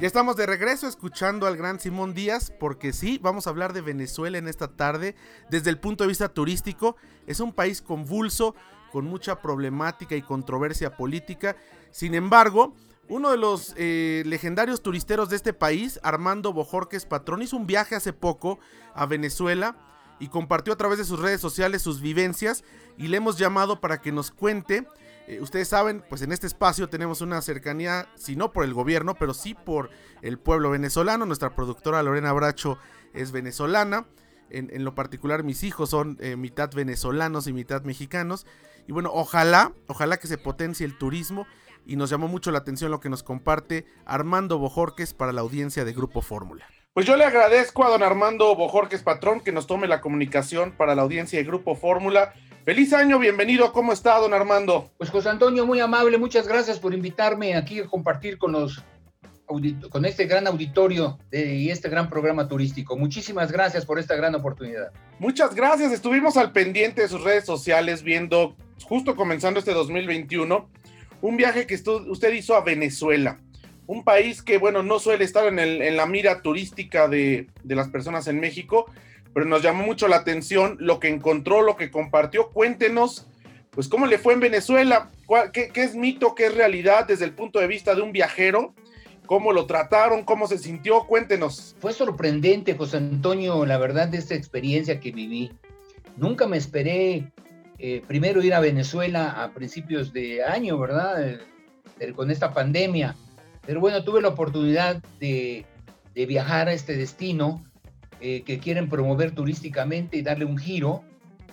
Ya estamos de regreso escuchando al gran Simón Díaz, porque sí, vamos a hablar de Venezuela en esta tarde desde el punto de vista turístico. Es un país convulso, con mucha problemática y controversia política. Sin embargo, uno de los eh, legendarios turisteros de este país, Armando Bojorques Patrón, hizo un viaje hace poco a Venezuela y compartió a través de sus redes sociales sus vivencias y le hemos llamado para que nos cuente eh, ustedes saben, pues en este espacio tenemos una cercanía, si no por el gobierno, pero sí por el pueblo venezolano. Nuestra productora Lorena Bracho es venezolana. En, lo particular mis hijos son eh, mitad venezolanos y mitad mexicanos. Y bueno, ojalá, ojalá que se potencie el turismo. Y nos llamó mucho la atención lo que nos comparte Armando Bojorques para la audiencia de Grupo Fórmula. Pues yo le agradezco a don Armando Bojorques Patrón que nos tome la comunicación para la audiencia de Grupo Fórmula. Feliz año, bienvenido. ¿Cómo está, don Armando? Pues José Antonio, muy amable, muchas gracias por invitarme aquí a compartir con los con este gran auditorio y este gran programa turístico. Muchísimas gracias por esta gran oportunidad. Muchas gracias. Estuvimos al pendiente de sus redes sociales viendo, justo comenzando este 2021, un viaje que usted hizo a Venezuela. Un país que, bueno, no suele estar en, la mira turística de, de las personas en México, pero nos llamó mucho la atención lo que encontró, lo que compartió. Cuéntenos, pues, cómo le fue en Venezuela, qué, es mito, qué es realidad desde el punto de vista de un viajero, cómo lo trataron, cómo se sintió, cuéntenos. Fue sorprendente, José Antonio, la verdad, de esta experiencia que viví. Nunca me esperé eh, primero ir a Venezuela a principios de año, ¿verdad? Eh, con esta pandemia. Pero bueno, tuve la oportunidad de, de viajar a este destino eh, que quieren promover turísticamente y darle un giro.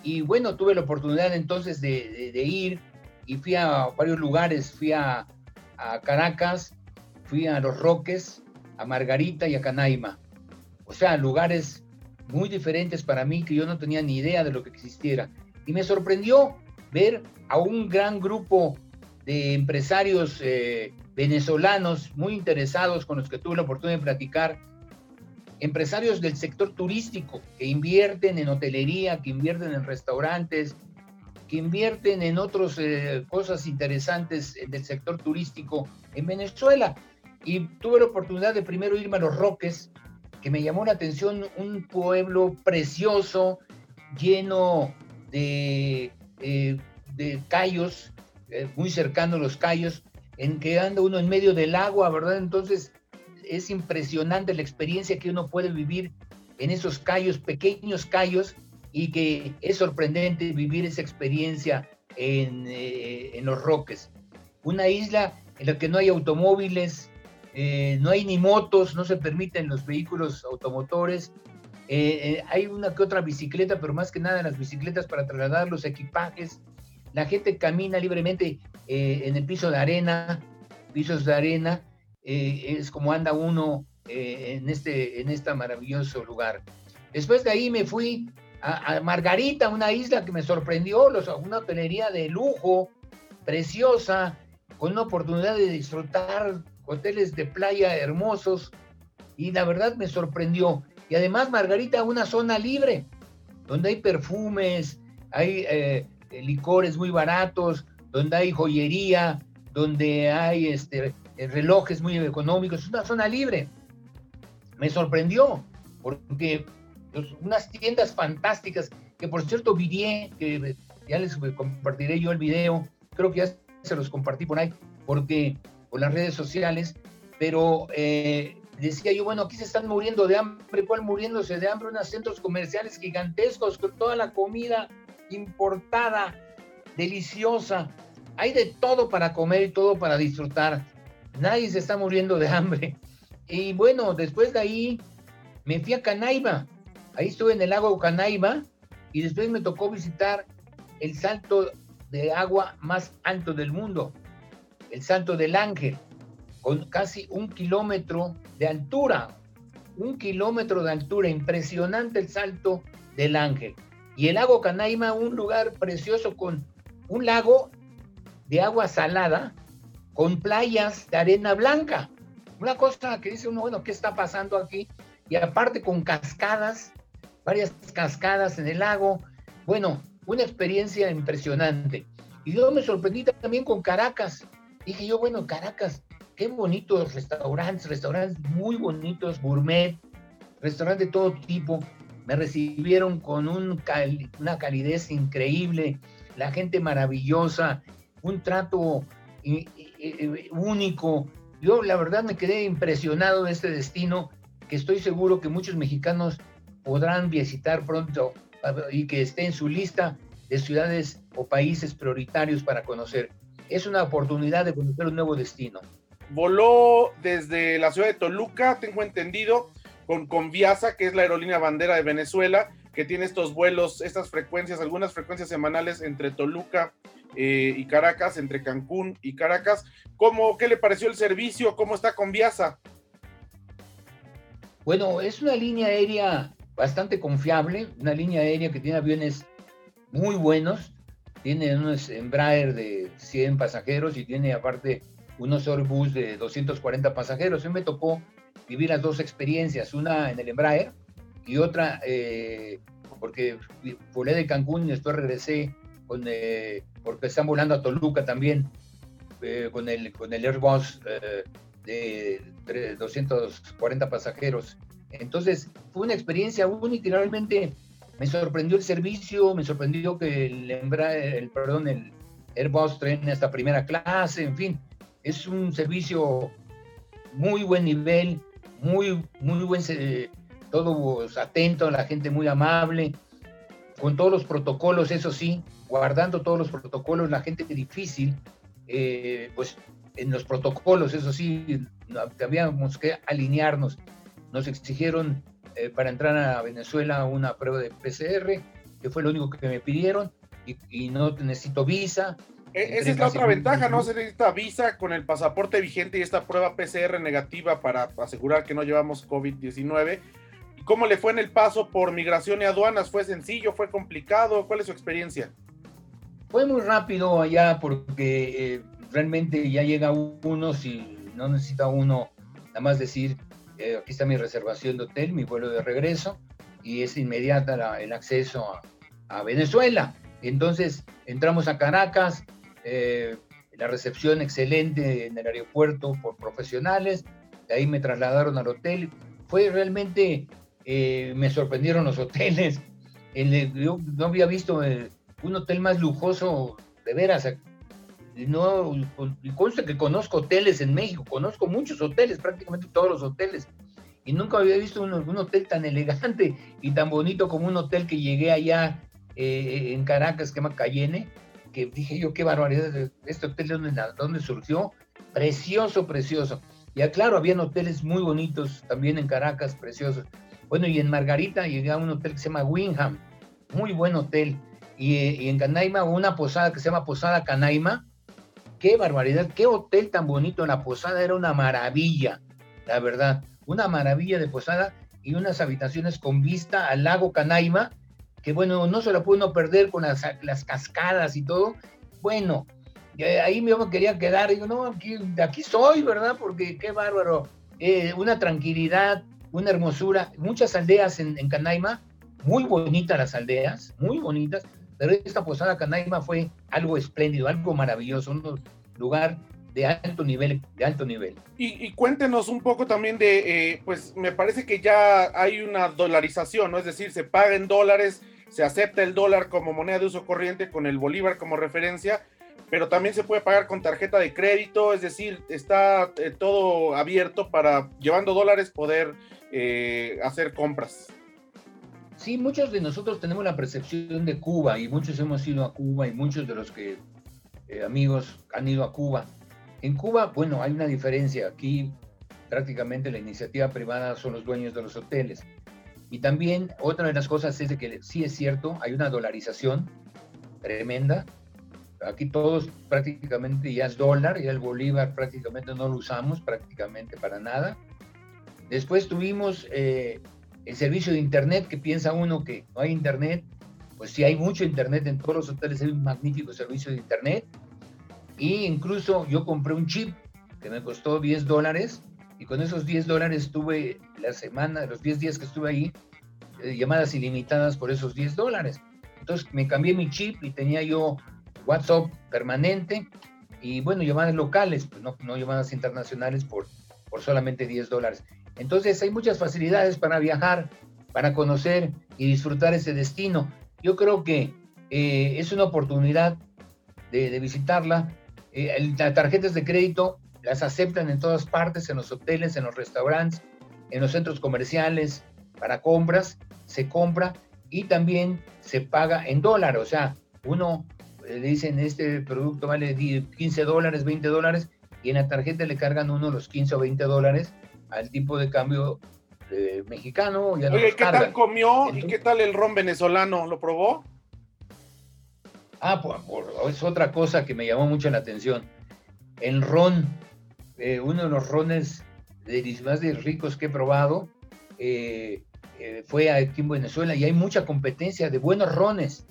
Y bueno, tuve la oportunidad entonces de, ir y fui a varios lugares, fui a, Caracas, fui a Los Roques, a Margarita y a Canaima. O sea, lugares muy diferentes para mí que yo no tenía ni idea de lo que existiera. Y me sorprendió ver a un gran grupo de empresarios eh, venezolanos muy interesados con los que tuve la oportunidad de platicar empresarios del sector turístico que invierten en hotelería, que invierten en restaurantes, que invierten en otras eh, cosas interesantes del sector turístico en Venezuela. Y tuve la oportunidad de primero irme a Los Roques, que me llamó la atención, un pueblo precioso, lleno de, eh, callos, eh, muy cercano a los callos, en que anda uno en medio del agua, ¿verdad? Entonces es impresionante la experiencia que uno puede vivir en esos callos, pequeños callos, y que es sorprendente vivir esa experiencia en, eh, los Roques. Una isla en la que no hay automóviles, eh, no hay ni motos, no se permiten los vehículos automotores. Eh, hay una que otra bicicleta, pero más que nada las bicicletas para trasladar los equipajes. La gente camina libremente en el piso de arena, pisos de arena, eh, es como anda uno eh, en, este, en este maravilloso lugar. Después de ahí me fui a, Margarita, una isla que me sorprendió, una hotelería de lujo, preciosa, con una oportunidad de disfrutar hoteles de playa hermosos, y la verdad me sorprendió. Y además Margarita, una zona libre, donde hay perfumes, hay eh, licores muy baratos, donde hay joyería, donde hay este, relojes muy económicos, es una zona libre. Me sorprendió, porque unas tiendas fantásticas, que por cierto Vivier, que ya les compartiré yo el video, creo que ya se los compartí por ahí, porque por las redes sociales, pero eh, decía yo, bueno, aquí se están muriendo de hambre, ¿cuál muriéndose de hambre? Unos centros comerciales gigantescos con toda la comida importada, deliciosa. Hay de todo para comer y todo para disfrutar. Nadie se está muriendo de hambre. Y bueno, después de ahí me fui a Canaiba. Ahí estuve en el lago Canaiba y después me tocó visitar el salto de agua más alto del mundo, el Salto del Ángel, con casi un kilómetro de altura. Un kilómetro de altura, impresionante el Salto del Ángel. Y el lago Canaima, un lugar precioso con un lago de agua salada, con playas de arena blanca. Una cosa que dice uno, bueno, ¿qué está pasando aquí? Y aparte con cascadas, varias cascadas en el lago. Bueno, una experiencia impresionante. Y yo me sorprendí también con Caracas. Dije yo, bueno, Caracas, qué bonitos restaurantes, restaurantes muy bonitos, gourmet, restaurantes de todo tipo. Me recibieron con un una calidez increíble, la gente maravillosa, un trato único. Yo la verdad me quedé impresionado de este destino que estoy seguro que muchos mexicanos podrán visitar pronto y que esté en su lista de ciudades o países prioritarios para conocer. Es una oportunidad de conocer un nuevo destino. Voló desde la ciudad de Toluca, tengo entendido, con Conviasa, que es la aerolínea bandera de Venezuela, que tiene estos vuelos, estas frecuencias, algunas frecuencias semanales entre Toluca eh, y Caracas, entre Cancún y Caracas. ¿Cómo, ¿Qué le pareció el servicio? ¿Cómo está Conviasa? Bueno, es una línea aérea bastante confiable, una línea aérea que tiene aviones muy buenos, tiene unos Embraer de 100 pasajeros y tiene aparte unos Airbus de 240 pasajeros. A mí me tocó vivir las dos experiencias, una en el Embraer y otra eh, porque volé de Cancún y después regresé con, eh, porque están volando a Toluca también eh, con, el, con el Airbus de 240 pasajeros. Entonces fue una experiencia única y realmente me sorprendió el servicio, me sorprendió que el, el, perdón, el Airbus tren hasta primera clase, en fin, es un servicio muy buen nivel, muy, muy buen, todos atentos, la gente muy amable, con todos los protocolos, eso sí, guardando todos los protocolos, la gente difícil, eh, pues en los protocolos, eso sí, habíamos que alinearnos. Nos exigieron eh, para entrar a Venezuela una prueba de PCR, que fue lo único que me pidieron, y, no necesito visa. E, esa es la otra ventaja, ¿no? Se necesita visa con el pasaporte vigente y esta prueba PCR negativa para asegurar que no llevamos COVID-19. ¿Cómo le fue en el paso por migración y aduanas? ¿Fue sencillo? ¿Fue complicado? ¿Cuál es su experiencia? Fue muy rápido allá porque eh, realmente ya llega uno, si no necesita uno nada más decir eh, aquí está mi reservación de hotel, mi vuelo de regreso, y es inmediata el acceso a, Venezuela. Entonces entramos a Caracas, eh, la recepción excelente en el aeropuerto por profesionales, de ahí me trasladaron al hotel. Fue realmente, eh, me sorprendieron los hoteles. yo no había visto un hotel más lujoso, de veras, no, y consta que conozco hoteles en México, conozco muchos hoteles, prácticamente todos los hoteles, y nunca había visto un, hotel tan elegante y tan bonito como un hotel que llegué allá eh, en Caracas, que se llama Cayenne, que dije yo, qué barbaridad, este hotel, ¿dónde, dónde surgió? Precioso, precioso. Y claro, habían hoteles muy bonitos también en Caracas, preciosos. Bueno, y en Margarita llegué a un hotel que se llama Wingham, muy buen hotel. Y, y en Canaima, una posada que se llama Posada Canaima, qué barbaridad, qué hotel tan bonito. La posada era una maravilla, la verdad. Una maravilla de posada y unas habitaciones con vista al lago Canaima, que bueno, no se la pudo perder con las, cascadas y todo. Bueno, ahí me quería quedar. Digo, no, aquí, aquí soy, ¿verdad? Porque qué bárbaro. Eh, una tranquilidad, una hermosura. Muchas aldeas en, Canaima, muy bonitas las aldeas, muy bonitas pero esta posada Canaima fue algo espléndido, algo maravilloso, un lugar de alto nivel, de alto nivel. Y, cuéntenos un poco también de, eh, pues me parece que ya hay una dolarización, ¿no? Es decir, se paga en dólares, se acepta el dólar como moneda de uso corriente con el bolívar como referencia, pero también se puede pagar con tarjeta de crédito, es decir, está eh, todo abierto para, llevando dólares, poder eh, hacer compras. Sí, muchos de nosotros tenemos la percepción de Cuba y muchos hemos ido a Cuba y muchos de los que eh, amigos han ido a Cuba. En Cuba, bueno, hay una diferencia. Aquí prácticamente la iniciativa privada son los dueños de los hoteles. Y también otra de las cosas es de que sí es cierto, hay una dolarización tremenda. Aquí todos prácticamente ya es dólar, ya el bolívar prácticamente no lo usamos prácticamente para nada. Después tuvimos eh, el servicio de internet, que piensa uno que no hay internet, pues sí hay mucho internet en todos los hoteles, hay un magnífico servicio de internet. Y incluso yo compré un chip que me costó 10 dólares y con esos 10 dólares tuve la semana, los 10 días que estuve ahí, eh, llamadas ilimitadas por esos 10 dólares. Entonces me cambié mi chip y tenía yo WhatsApp permanente y bueno, llamadas locales, pues no, no llamadas internacionales por, por solamente 10 dólares. Entonces hay muchas facilidades para viajar, para conocer y disfrutar ese destino. Yo creo que eh, es una oportunidad de, visitarla. Eh, las tarjetas de crédito las aceptan en todas partes, en los hoteles, en los restaurantes, en los centros comerciales, para compras, se compra y también se paga en dólar. O sea, uno le dicen este producto vale 15 dólares, 20 dólares y en la tarjeta le cargan uno los 15 o 20 dólares al tipo de cambio eh, mexicano. Ya Oye, ¿qué tal comió y qué tal el ron venezolano? ¿Lo probó? Ah, pues, es otra cosa que me llamó mucho la atención. El ron, eh, uno de los rones de, más de ricos que he probado, eh, fue aquí en Venezuela y hay mucha competencia de buenos rones.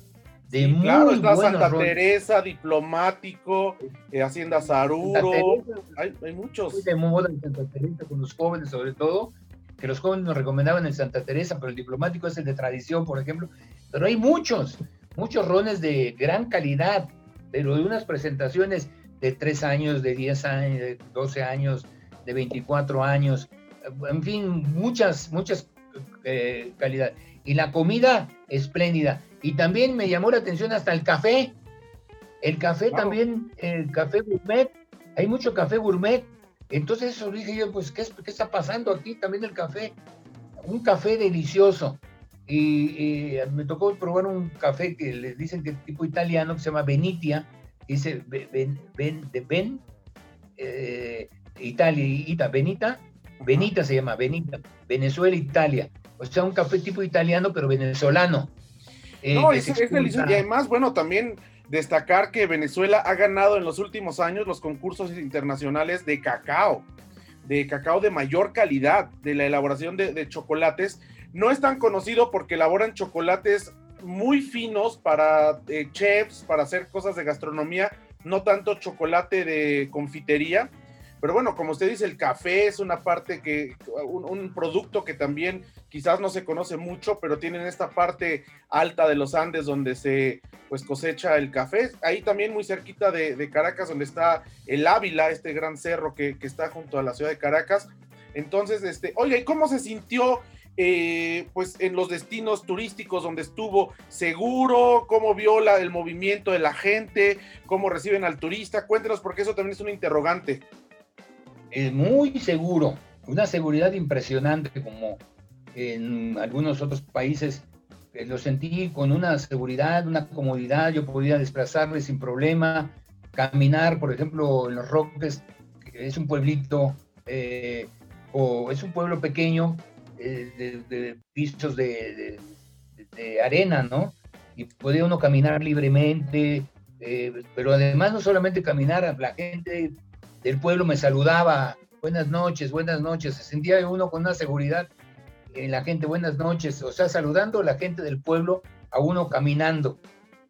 De muy claro, está Santa Teresa, Diplomático, Hacienda Zaruro, hay, hay, muchos. De moda en Santa Teresa con los jóvenes sobre todo, que los jóvenes nos recomendaban en Santa Teresa, pero el diplomático es el de tradición, por ejemplo. Pero hay muchos, muchos rones de gran calidad, pero de unas presentaciones de 3 años, de 10 años, de 12 años, de 24 años, en fin, muchas, muchas eh, calidad. Y la comida espléndida. Y también me llamó la atención hasta el café. El café también, el café gourmet. Hay mucho café gourmet entonces eso dije yo, pues, ¿qué, ¿qué, está pasando aquí? También el café, un café delicioso. Y, me tocó probar un café que les dicen que es tipo italiano, que se llama Benitia, dice ben, ben, de Ben, eh, Italia, Ita, Benita, Benita se llama, Benita, Venezuela, Italia. O sea, un café tipo italiano, pero venezolano. Eh, no, es, es delicioso. Y además, bueno, también destacar que Venezuela ha ganado en los últimos años los concursos internacionales de cacao, de cacao de mayor calidad, de la elaboración de, chocolates. No es tan conocido porque elaboran chocolates muy finos para eh, chefs, para hacer cosas de gastronomía, no tanto chocolate de confitería. Pero bueno, como usted dice, el café es una parte que, un, producto que también quizás no se conoce mucho, pero tienen esta parte alta de los Andes donde se pues cosecha el café. Ahí también muy cerquita de, Caracas, donde está el Ávila, este gran cerro que, está junto a la ciudad de Caracas. Entonces, este, oye, ¿y cómo se sintió eh, pues en los destinos turísticos donde estuvo seguro, cómo vio la, el movimiento de la gente, cómo reciben al turista. Cuéntenos porque eso también es un interrogante es muy seguro, una seguridad impresionante como en algunos otros países. Eh, lo sentí con una seguridad, una comodidad, yo podía desplazarme sin problema, caminar, por ejemplo, en los Roques, es un pueblito, eh, o es un pueblo pequeño eh, de, pisos de, arena, ¿no? Y podía uno caminar libremente, pero además no solamente caminar, la gente del pueblo me saludaba, buenas noches, buenas noches, se sentía uno con una seguridad en la gente, buenas noches, o sea, saludando a la gente del pueblo a uno caminando.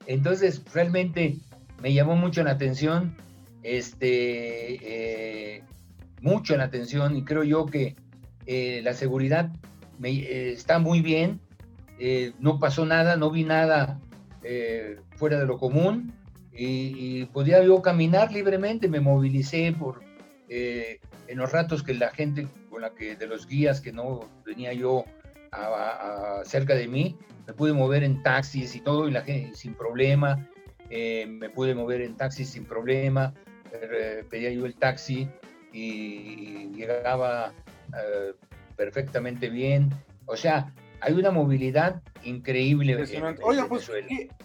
Entonces, realmente me llamó mucho la atención, este, eh, mucho la atención, y creo yo que eh, la seguridad me, eh, está muy bien, no pasó nada, no vi nada fuera de lo común, y, podía yo caminar libremente, me movilicé por eh, en los ratos que la gente con la que de los guías que no venía yo cerca de mí, me pude mover en taxis y todo, y la gente sin problema, eh, me pude mover en taxis sin problema, eh, pedía yo el taxi y llegaba eh, perfectamente bien. O sea, hay una movilidad increíble. Oiga, pues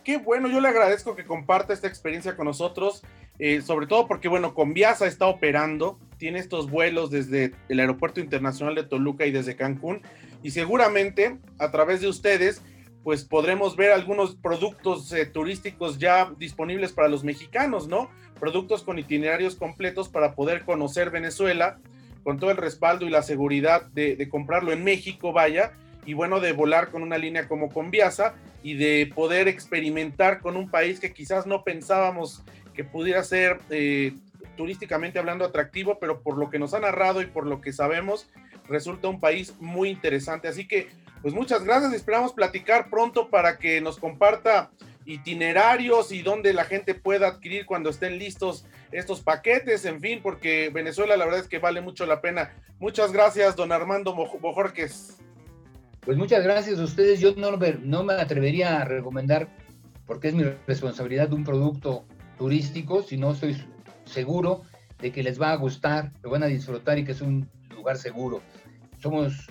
qué, bueno, yo le agradezco que comparta esta experiencia con nosotros, eh, sobre todo porque, bueno, Conviasa está operando, tiene estos vuelos desde el Aeropuerto Internacional de Toluca y desde Cancún, y seguramente a través de ustedes, pues podremos ver algunos productos eh, turísticos ya disponibles para los mexicanos, ¿no? Productos con itinerarios completos para poder conocer Venezuela con todo el respaldo y la seguridad de, de comprarlo en México, vaya, y bueno, de volar con una línea como Conviasa y de poder experimentar con un país que quizás no pensábamos que pudiera ser eh, turísticamente hablando atractivo, pero por lo que nos ha narrado y por lo que sabemos, resulta un país muy interesante. Así que, pues muchas gracias, esperamos platicar pronto para que nos comparta itinerarios y dónde la gente pueda adquirir cuando estén listos estos paquetes, en fin, porque Venezuela la verdad es que vale mucho la pena. Muchas gracias, don Armando Bojorques. Pues muchas gracias a ustedes. Yo no, no me atrevería a recomendar, porque es mi responsabilidad un producto turístico, si no estoy seguro de que les va a gustar, lo van a disfrutar y que es un lugar seguro. Somos,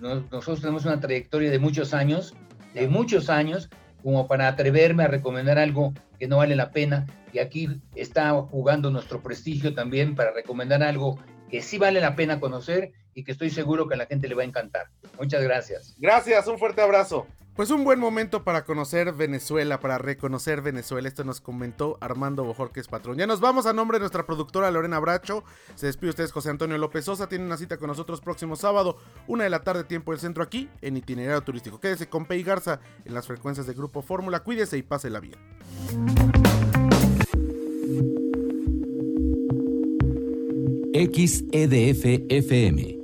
nosotros tenemos una trayectoria de muchos años, de muchos años, como para atreverme a recomendar algo que no vale la pena. Y aquí está jugando nuestro prestigio también para recomendar algo que sí vale la pena conocer y que estoy seguro que a la gente le va a encantar. Muchas gracias. Gracias, un fuerte abrazo. Pues un buen momento para conocer Venezuela, para reconocer Venezuela. Esto nos comentó Armando Bojorques Patrón. Ya nos vamos a nombre de nuestra productora Lorena Bracho. Se despide ustedes José Antonio López Sosa. Tiene una cita con nosotros próximo sábado, una de la tarde, tiempo del centro aquí, en itinerario turístico. Quédese con Pei Garza en las frecuencias de Grupo Fórmula. Cuídese y pásela bien. XEDF FM